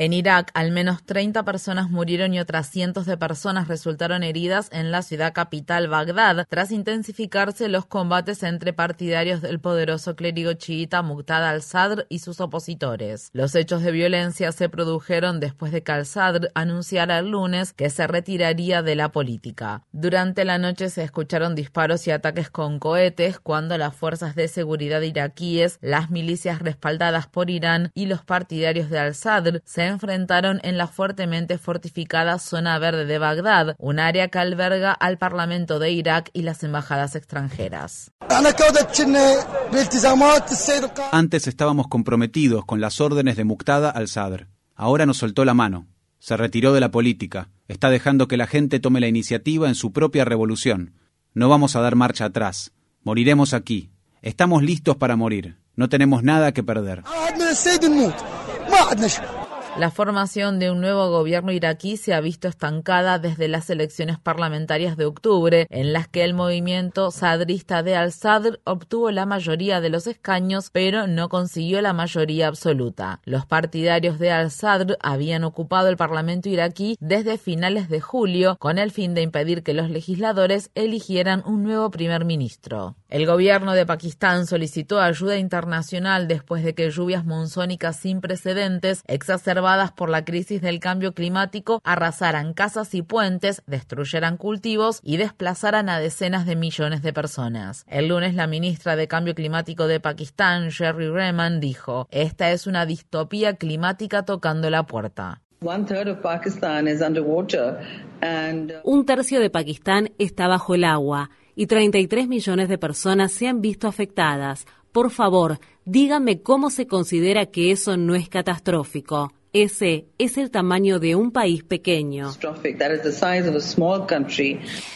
En Irak, al menos 30 personas murieron y otras cientos de personas resultaron heridas en la ciudad capital Bagdad tras intensificarse los combates entre partidarios del poderoso clérigo chiita Muqtada al-Sadr y sus opositores. Los hechos de violencia se produjeron después de que al-Sadr anunciara el lunes que se retiraría de la política. Durante la noche se escucharon disparos y ataques con cohetes cuando las fuerzas de seguridad iraquíes, las milicias respaldadas por Irán y los partidarios de al-Sadr se enfrentaron en la fuertemente fortificada zona verde de Bagdad, un área que alberga al Parlamento de Irak y las embajadas extranjeras. Antes estábamos comprometidos con las órdenes de Muqtada al-Sadr. Ahora nos soltó la mano. Se retiró de la política. Está dejando que la gente tome la iniciativa en su propia revolución. No vamos a dar marcha atrás. Moriremos aquí. Estamos listos para morir. No tenemos nada que perder. La formación de un nuevo gobierno iraquí se ha visto estancada desde las elecciones parlamentarias de octubre, en las que el movimiento sadrista de al-Sadr obtuvo la mayoría de los escaños, pero no consiguió la mayoría absoluta. Los partidarios de al-Sadr habían ocupado el parlamento iraquí desde finales de julio, con el fin de impedir que los legisladores eligieran un nuevo primer ministro. El gobierno de Pakistán solicitó ayuda internacional después de que lluvias monzónicas sin precedentes exacerbaron por la crisis del cambio climático arrasaran casas y puentes, destruyeran cultivos y desplazaran a decenas de millones de personas. El lunes la ministra de Cambio Climático de Pakistán, Sherry Rehman, dijo, esta es una distopía climática tocando la puerta. Un tercio de Pakistán está bajo el agua y 33 millones de personas se han visto afectadas. Por favor, dígame cómo se considera que eso no es catastrófico. Ese es el tamaño de un país pequeño.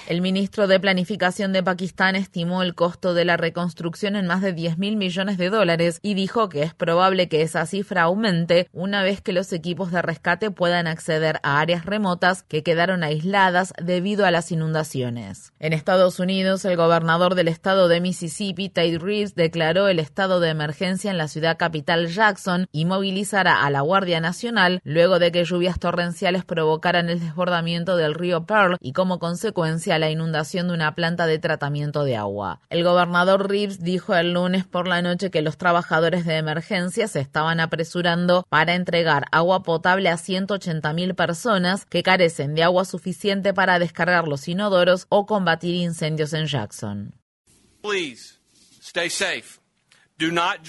El ministro de Planificación de Pakistán estimó el costo de la reconstrucción en más de 10 mil millones de dólares y dijo que es probable que esa cifra aumente una vez que los equipos de rescate puedan acceder a áreas remotas que quedaron aisladas debido a las inundaciones. En Estados Unidos, el gobernador del estado de Mississippi, Tate Reeves, declaró el estado de emergencia en la ciudad capital Jackson y movilizará a la Guardia Nacional luego de que lluvias torrenciales provocaran el desbordamiento del río Pearl y como consecuencia la inundación de una planta de tratamiento de agua. El gobernador Reeves dijo el lunes por la noche que los trabajadores de emergencia se estaban apresurando para entregar agua potable a 180.000 personas que carecen de agua suficiente para descargar los inodoros o combatir incendios en Jackson.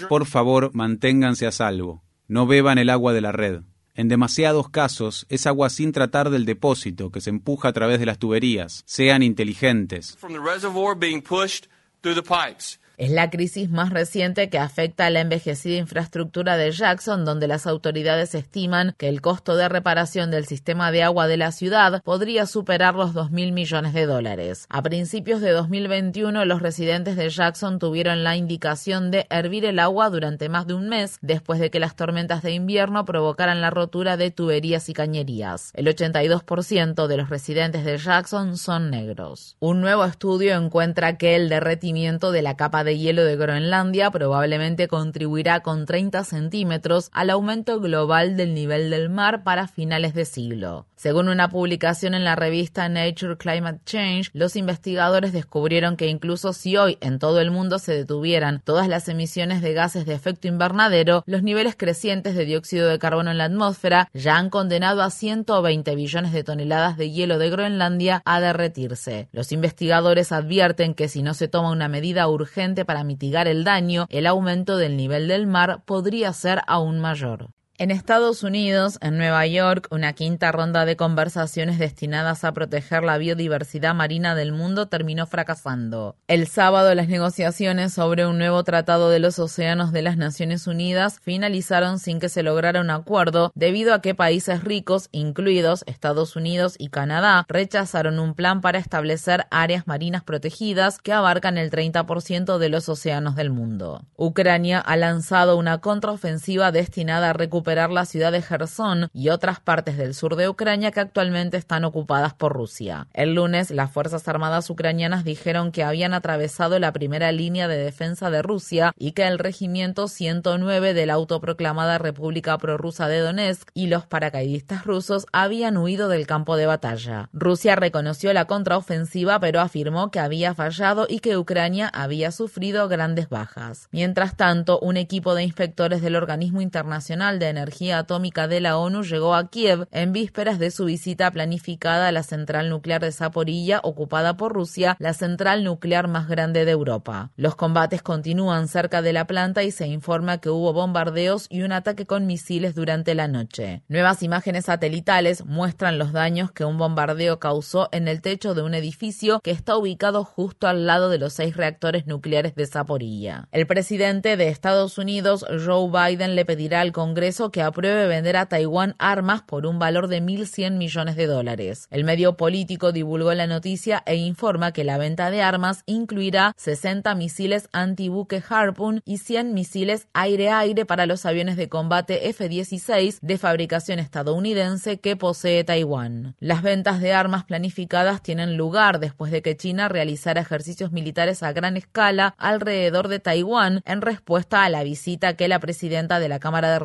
Por favor, manténganse a salvo. No beban el agua de la red. En demasiados casos es agua sin tratar del depósito que se empuja a través de las tuberías. Sean inteligentes. Es la crisis más reciente que afecta a la envejecida infraestructura de Jackson, donde las autoridades estiman que el costo de reparación del sistema de agua de la ciudad podría superar los 2 mil millones de dólares. A principios de 2021, los residentes de Jackson tuvieron la indicación de hervir el agua durante más de un mes después de que las tormentas de invierno provocaran la rotura de tuberías y cañerías. El 82% de los residentes de Jackson son negros. Un nuevo estudio encuentra que el derretimiento de la capa de hielo de Groenlandia probablemente contribuirá con 30 centímetros al aumento global del nivel del mar para finales de siglo. Según una publicación en la revista Nature Climate Change, los investigadores descubrieron que incluso si hoy en todo el mundo se detuvieran todas las emisiones de gases de efecto invernadero, los niveles crecientes de dióxido de carbono en la atmósfera ya han condenado a 120 billones de toneladas de hielo de Groenlandia a derretirse. Los investigadores advierten que si no se toma una medida urgente para mitigar el daño, el aumento del nivel del mar podría ser aún mayor. En Estados Unidos, en Nueva York, una quinta ronda de conversaciones destinadas a proteger la biodiversidad marina del mundo terminó fracasando. El sábado, las negociaciones sobre un nuevo tratado de los océanos de las Naciones Unidas finalizaron sin que se lograra un acuerdo debido a que países ricos, incluidos Estados Unidos y Canadá, rechazaron un plan para establecer áreas marinas protegidas que abarcan el 30% de los océanos del mundo. Ucrania ha lanzado una contraofensiva destinada a recuperar recuperar la ciudad de Gerson y otras partes del sur de Ucrania que actualmente están ocupadas por Rusia. El lunes, las Fuerzas Armadas ucranianas dijeron que habían atravesado la primera línea de defensa de Rusia y que el regimiento 109 de la autoproclamada República Prorrusa de Donetsk y los paracaidistas rusos habían huido del campo de batalla. Rusia reconoció la contraofensiva pero afirmó que había fallado y que Ucrania había sufrido grandes bajas. Mientras tanto, un equipo de inspectores del Organismo Internacional de Energía Atómica de la ONU llegó a Kiev en vísperas de su visita planificada a la central nuclear de Zaporilla, ocupada por Rusia, la central nuclear más grande de Europa. Los combates continúan cerca de la planta y se informa que hubo bombardeos y un ataque con misiles durante la noche. Nuevas imágenes satelitales muestran los daños que un bombardeo causó en el techo de un edificio que está ubicado justo al lado de los seis reactores nucleares de Zaporilla. El presidente de Estados Unidos, Joe Biden, le pedirá al Congreso que apruebe vender a Taiwán armas por un valor de 1.100 millones de dólares. El medio político divulgó la noticia e informa que la venta de armas incluirá 60 misiles antibuque Harpoon y 100 misiles aire-aire para los aviones de combate F-16 de fabricación estadounidense que posee Taiwán. Las ventas de armas planificadas tienen lugar después de que China realizara ejercicios militares a gran escala alrededor de Taiwán en respuesta a la visita que la presidenta de la Cámara de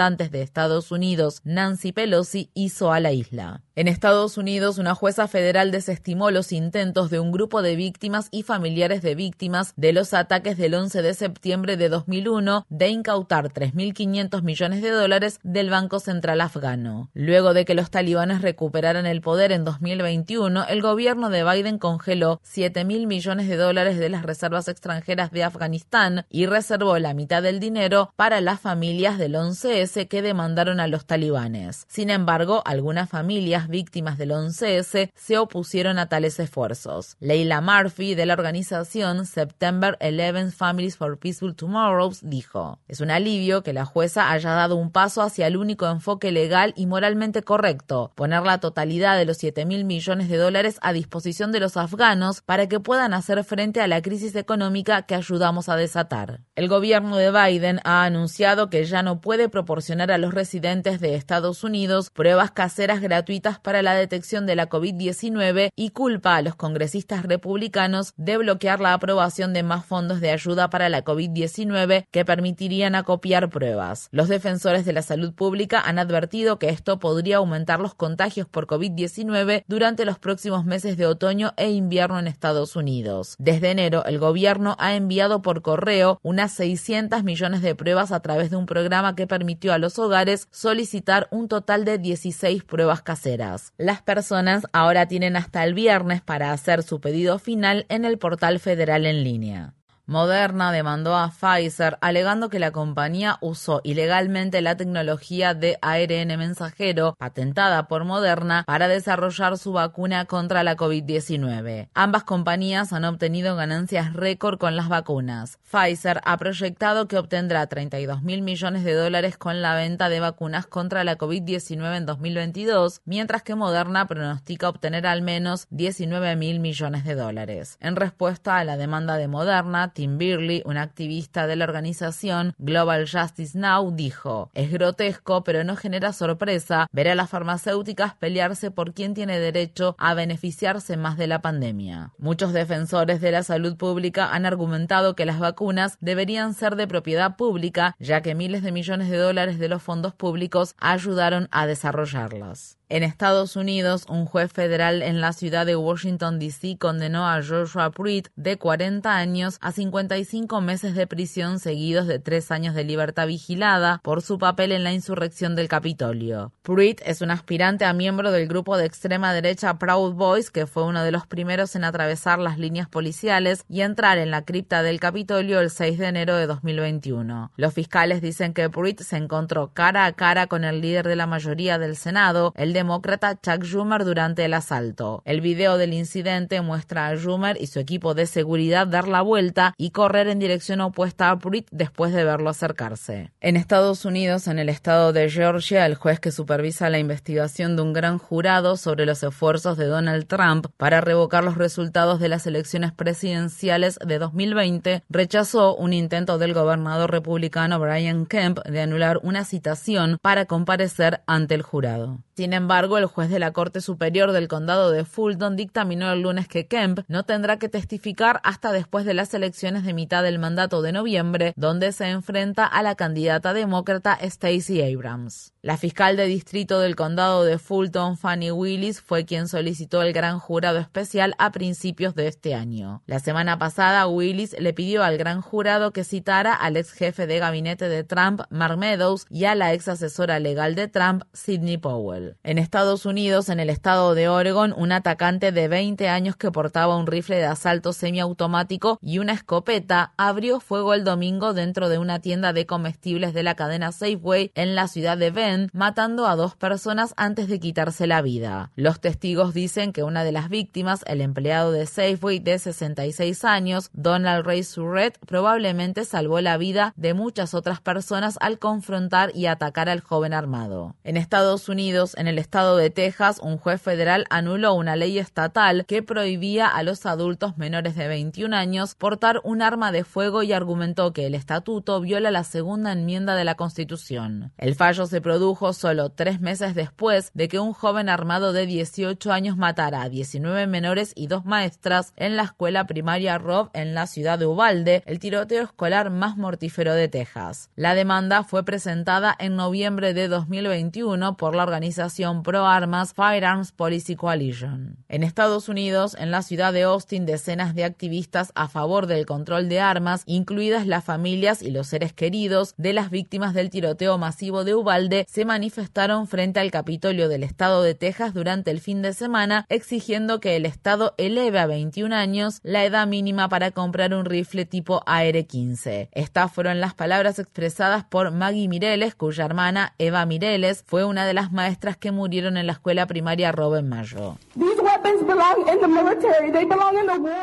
De Estados Unidos, Nancy Pelosi, hizo a la isla. En Estados Unidos, una jueza federal desestimó los intentos de un grupo de víctimas y familiares de víctimas de los ataques del 11 de septiembre de 2001 de incautar 3.500 millones de dólares del Banco Central afgano. Luego de que los talibanes recuperaran el poder en 2021, el gobierno de Biden congeló 7.000 millones de dólares de las reservas extranjeras de Afganistán y reservó la mitad del dinero para las familias del 11S que demandaron a los talibanes. Sin embargo, algunas familias víctimas del 11S se opusieron a tales esfuerzos. Leila Murphy, de la organización September 11 Families for Peaceful Tomorrows, dijo, es un alivio que la jueza haya dado un paso hacia el único enfoque legal y moralmente correcto, poner la totalidad de los 7 mil millones de dólares a disposición de los afganos para que puedan hacer frente a la crisis económica que ayudamos a desatar. El gobierno de Biden ha anunciado que ya no puede proporcionar a los residentes de Estados Unidos pruebas caseras gratuitas para la detección de la COVID-19 y culpa a los congresistas republicanos de bloquear la aprobación de más fondos de ayuda para la COVID-19 que permitirían acopiar pruebas. Los defensores de la salud pública han advertido que esto podría aumentar los contagios por COVID-19 durante los próximos meses de otoño e invierno en Estados Unidos. Desde enero, el gobierno ha enviado por correo unas 600 millones de pruebas a través de un programa que permitió a los hogares solicitar un total de 16 pruebas caseras. Las personas ahora tienen hasta el viernes para hacer su pedido final en el portal federal en línea. Moderna demandó a Pfizer alegando que la compañía usó ilegalmente la tecnología de ARN mensajero patentada por Moderna para desarrollar su vacuna contra la COVID-19. Ambas compañías han obtenido ganancias récord con las vacunas. Pfizer ha proyectado que obtendrá 32 mil millones de dólares con la venta de vacunas contra la COVID-19 en 2022, mientras que Moderna pronostica obtener al menos 19 mil millones de dólares. En respuesta a la demanda de Moderna, Tim Birley, un activista de la organización Global Justice Now, dijo, es grotesco, pero no genera sorpresa ver a las farmacéuticas pelearse por quién tiene derecho a beneficiarse más de la pandemia. Muchos defensores de la salud pública han argumentado que las vacunas deberían ser de propiedad pública, ya que miles de millones de dólares de los fondos públicos ayudaron a desarrollarlas. En Estados Unidos, un juez federal en la ciudad de Washington, D.C. condenó a Joshua Pruitt, de 40 años, a 50 55 meses de prisión seguidos de tres años de libertad vigilada por su papel en la insurrección del Capitolio. Pruitt es un aspirante a miembro del grupo de extrema derecha Proud Boys, que fue uno de los primeros en atravesar las líneas policiales y entrar en la cripta del Capitolio el 6 de enero de 2021. Los fiscales dicen que Pruitt se encontró cara a cara con el líder de la mayoría del Senado, el demócrata Chuck Schumer, durante el asalto. El video del incidente muestra a Schumer y su equipo de seguridad dar la vuelta y correr en dirección opuesta a Pruitt después de verlo acercarse. En Estados Unidos, en el estado de Georgia, el juez que supervisa la investigación de un gran jurado sobre los esfuerzos de Donald Trump para revocar los resultados de las elecciones presidenciales de 2020 rechazó un intento del gobernador republicano Brian Kemp de anular una citación para comparecer ante el jurado. Sin embargo, el juez de la Corte Superior del Condado de Fulton dictaminó el lunes que Kemp no tendrá que testificar hasta después de las elecciones de mitad del mandato de noviembre, donde se enfrenta a la candidata demócrata Stacey Abrams. La fiscal de distrito del condado de Fulton, Fanny Willis, fue quien solicitó el gran jurado especial a principios de este año. La semana pasada, Willis le pidió al gran jurado que citara al ex jefe de gabinete de Trump, Mark Meadows, y a la ex asesora legal de Trump, Sidney Powell. En Estados Unidos, en el estado de Oregon, un atacante de 20 años que portaba un rifle de asalto semiautomático y una escopeta abrió fuego el domingo dentro de una tienda de comestibles de la cadena Safeway en la ciudad de Bend matando a dos personas antes de quitarse la vida. Los testigos dicen que una de las víctimas, el empleado de Safeway de 66 años, Donald Ray Surrett, probablemente salvó la vida de muchas otras personas al confrontar y atacar al joven armado. En Estados Unidos, en el estado de Texas, un juez federal anuló una ley estatal que prohibía a los adultos menores de 21 años portar un arma de fuego y argumentó que el estatuto viola la segunda enmienda de la Constitución. El fallo se produjo solo tres meses después de que un joven armado de 18 años matara a 19 menores y dos maestras en la escuela primaria Rob en la ciudad de Uvalde, el tiroteo escolar más mortífero de Texas. La demanda fue presentada en noviembre de 2021 por la organización pro armas Firearms Policy Coalition. En Estados Unidos, en la ciudad de Austin, decenas de activistas a favor del control de armas, incluidas las familias y los seres queridos de las víctimas del tiroteo masivo de Uvalde, se manifestaron frente al Capitolio del Estado de Texas durante el fin de semana exigiendo que el Estado eleve a 21 años la edad mínima para comprar un rifle tipo AR-15. Estas fueron las palabras expresadas por Maggie Mireles, cuya hermana Eva Mireles fue una de las maestras que murieron en la escuela primaria Rob en mayo.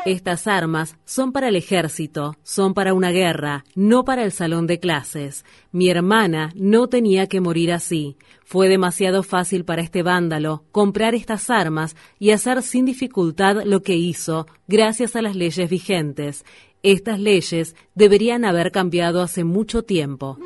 Estas armas son para el ejército, son para una guerra, no para el salón de clases. Mi hermana no tenía que morir así. Fue demasiado fácil para este vándalo comprar estas armas y hacer sin dificultad lo que hizo gracias a las leyes vigentes. Estas leyes deberían haber cambiado hace mucho tiempo.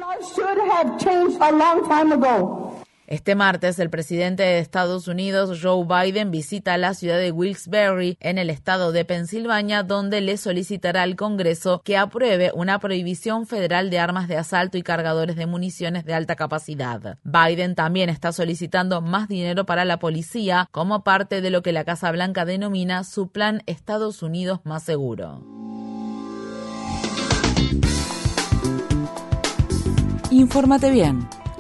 Este martes, el presidente de Estados Unidos, Joe Biden, visita la ciudad de Wilkes-Barre, en el estado de Pensilvania, donde le solicitará al Congreso que apruebe una prohibición federal de armas de asalto y cargadores de municiones de alta capacidad. Biden también está solicitando más dinero para la policía como parte de lo que la Casa Blanca denomina su plan Estados Unidos más seguro. Infórmate bien